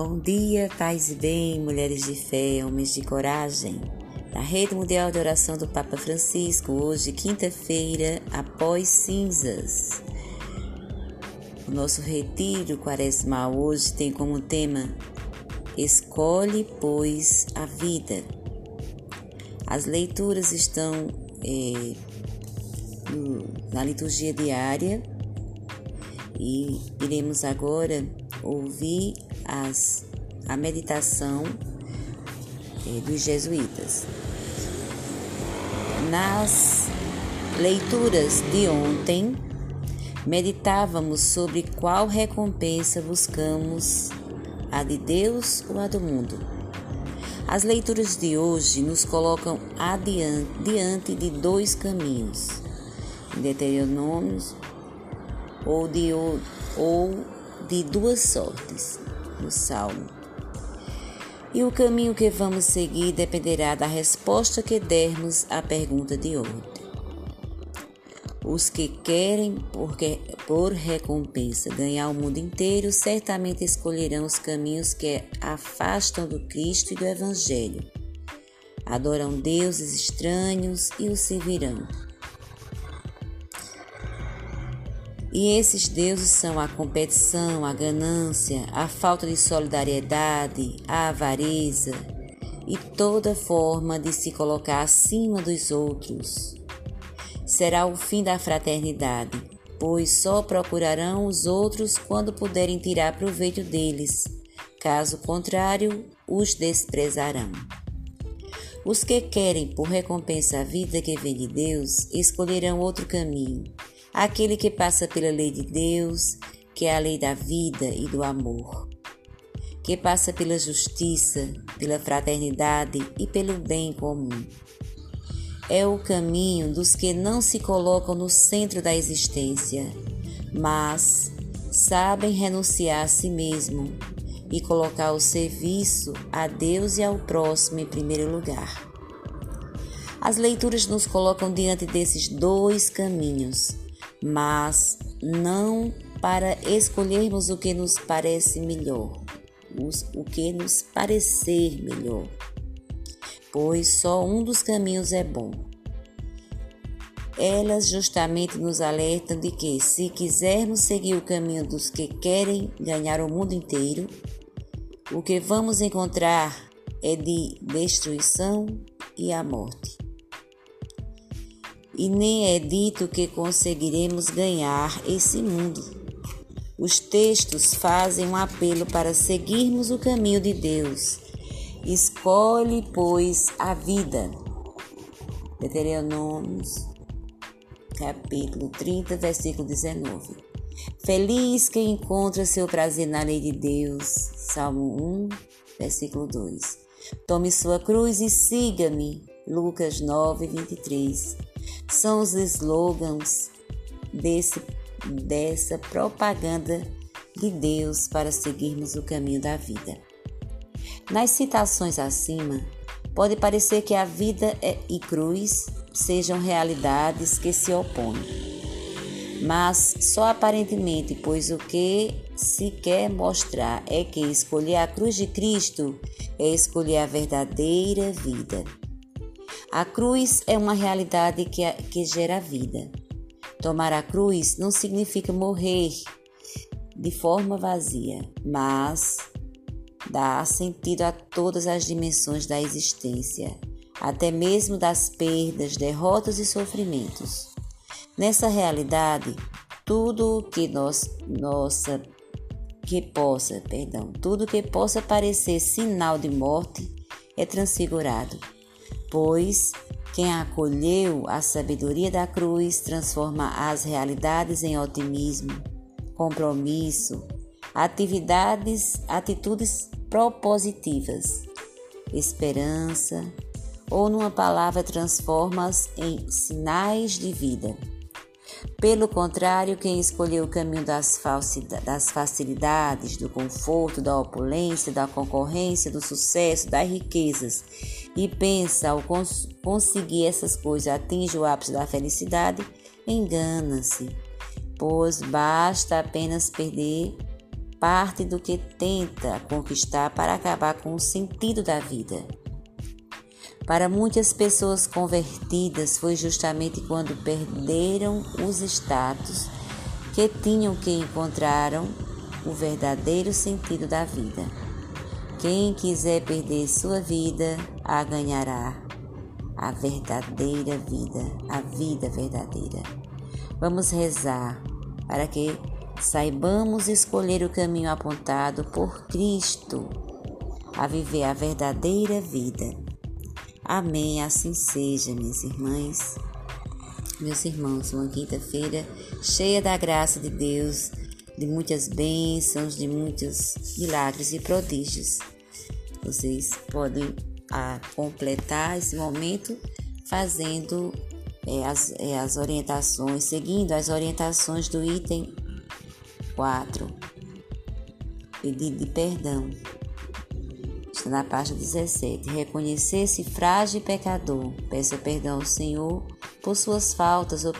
Bom dia, paz e bem, mulheres de fé, homens de coragem. Da Rede Mundial de Oração do Papa Francisco, hoje, quinta-feira, após cinzas. O nosso retiro quaresmal hoje tem como tema Escolhe, pois, a vida. As leituras estão é, na liturgia diária e iremos agora ouvir as, a meditação eh, dos jesuítas. Nas leituras de ontem, meditávamos sobre qual recompensa buscamos, a de Deus ou a do mundo. As leituras de hoje nos colocam adiante, diante de dois caminhos, Deuteronômios ou de, ou de duas sortes no Salmo. E o caminho que vamos seguir dependerá da resposta que dermos à pergunta de ontem. Os que querem, porque, por recompensa, ganhar o mundo inteiro, certamente escolherão os caminhos que afastam do Cristo e do Evangelho. Adoram deuses estranhos e os servirão E esses deuses são a competição, a ganância, a falta de solidariedade, a avareza e toda forma de se colocar acima dos outros. Será o fim da fraternidade, pois só procurarão os outros quando puderem tirar proveito deles, caso contrário, os desprezarão. Os que querem por recompensa a vida que vem de Deus escolherão outro caminho aquele que passa pela lei de Deus, que é a lei da vida e do amor, que passa pela justiça, pela fraternidade e pelo bem comum. É o caminho dos que não se colocam no centro da existência, mas sabem renunciar a si mesmo e colocar o serviço a Deus e ao próximo em primeiro lugar. As leituras nos colocam diante desses dois caminhos mas não para escolhermos o que nos parece melhor, o que nos parecer melhor, pois só um dos caminhos é bom. Elas justamente nos alertam de que, se quisermos seguir o caminho dos que querem ganhar o mundo inteiro, o que vamos encontrar é de destruição e a morte e nem é dito que conseguiremos ganhar esse mundo. Os textos fazem um apelo para seguirmos o caminho de Deus. Escolhe, pois, a vida. Deuteronômios, capítulo 30, versículo 19. Feliz quem encontra seu prazer na lei de Deus. Salmo 1, versículo 2. Tome sua cruz e siga-me. Lucas 9, 23 são os slogans desse, dessa propaganda de Deus para seguirmos o caminho da vida. Nas citações acima, pode parecer que a vida é, e cruz sejam realidades que se opõem, mas só aparentemente, pois o que se quer mostrar é que escolher a cruz de Cristo é escolher a verdadeira vida. A cruz é uma realidade que, que gera vida. Tomar a cruz não significa morrer de forma vazia, mas dá sentido a todas as dimensões da existência, até mesmo das perdas, derrotas e sofrimentos. Nessa realidade, tudo que nós, nossa que possa, perdão, tudo que possa parecer sinal de morte é transfigurado pois quem acolheu a sabedoria da cruz transforma as realidades em otimismo, compromisso, atividades, atitudes propositivas, esperança, ou numa palavra transforma-as em sinais de vida. Pelo contrário, quem escolheu o caminho das, das facilidades, do conforto, da opulência, da concorrência, do sucesso, das riquezas e pensa ao cons conseguir essas coisas atinge o ápice da felicidade, engana-se, pois basta apenas perder parte do que tenta conquistar para acabar com o sentido da vida. Para muitas pessoas convertidas, foi justamente quando perderam os status que tinham que encontraram o verdadeiro sentido da vida. Quem quiser perder sua vida, a ganhará a verdadeira vida, a vida verdadeira. Vamos rezar para que saibamos escolher o caminho apontado por Cristo a viver a verdadeira vida. Amém, assim seja, minhas irmãs, meus irmãos. Uma quinta-feira cheia da graça de Deus, de muitas bênçãos, de muitos milagres e prodígios. Vocês podem a completar esse momento fazendo é, as, é, as orientações, seguindo as orientações do item 4, pedido de perdão. Está na página 17. Reconhecer-se frágil pecador. Peça perdão ao Senhor por suas faltas ou,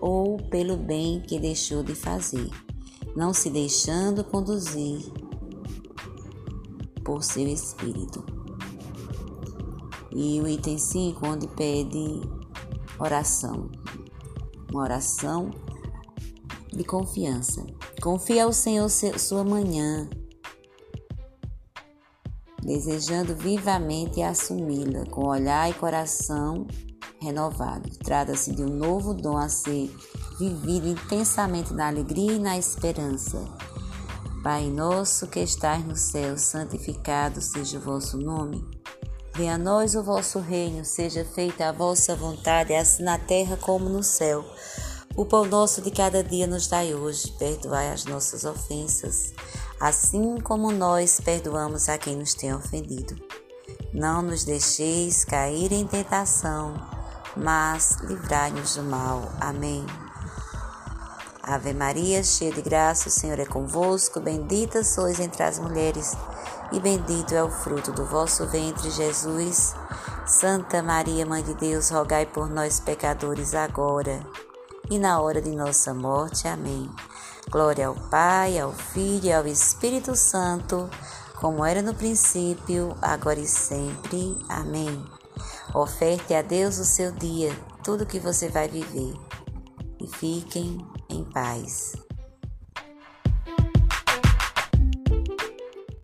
ou pelo bem que deixou de fazer, não se deixando conduzir por seu espírito. E o item 5, onde pede oração. Uma oração de confiança. Confia ao Senhor sua manhã, desejando vivamente assumi-la com olhar e coração renovado. Trata-se de um novo dom a ser vivido intensamente na alegria e na esperança. Pai nosso que estás no céu, santificado seja o vosso nome. Venha a nós o vosso reino, seja feita a vossa vontade, assim na terra como no céu. O pão nosso de cada dia nos dai hoje, perdoai as nossas ofensas, assim como nós perdoamos a quem nos tem ofendido. Não nos deixeis cair em tentação, mas livrai-nos do mal. Amém. Ave Maria, cheia de graça, o Senhor é convosco, bendita sois entre as mulheres e bendito é o fruto do vosso ventre, Jesus. Santa Maria, Mãe de Deus, rogai por nós, pecadores, agora e na hora de nossa morte. Amém. Glória ao Pai, ao Filho e ao Espírito Santo, como era no princípio, agora e sempre. Amém. Oferte a Deus o seu dia, tudo que você vai viver, e fiquem em paz.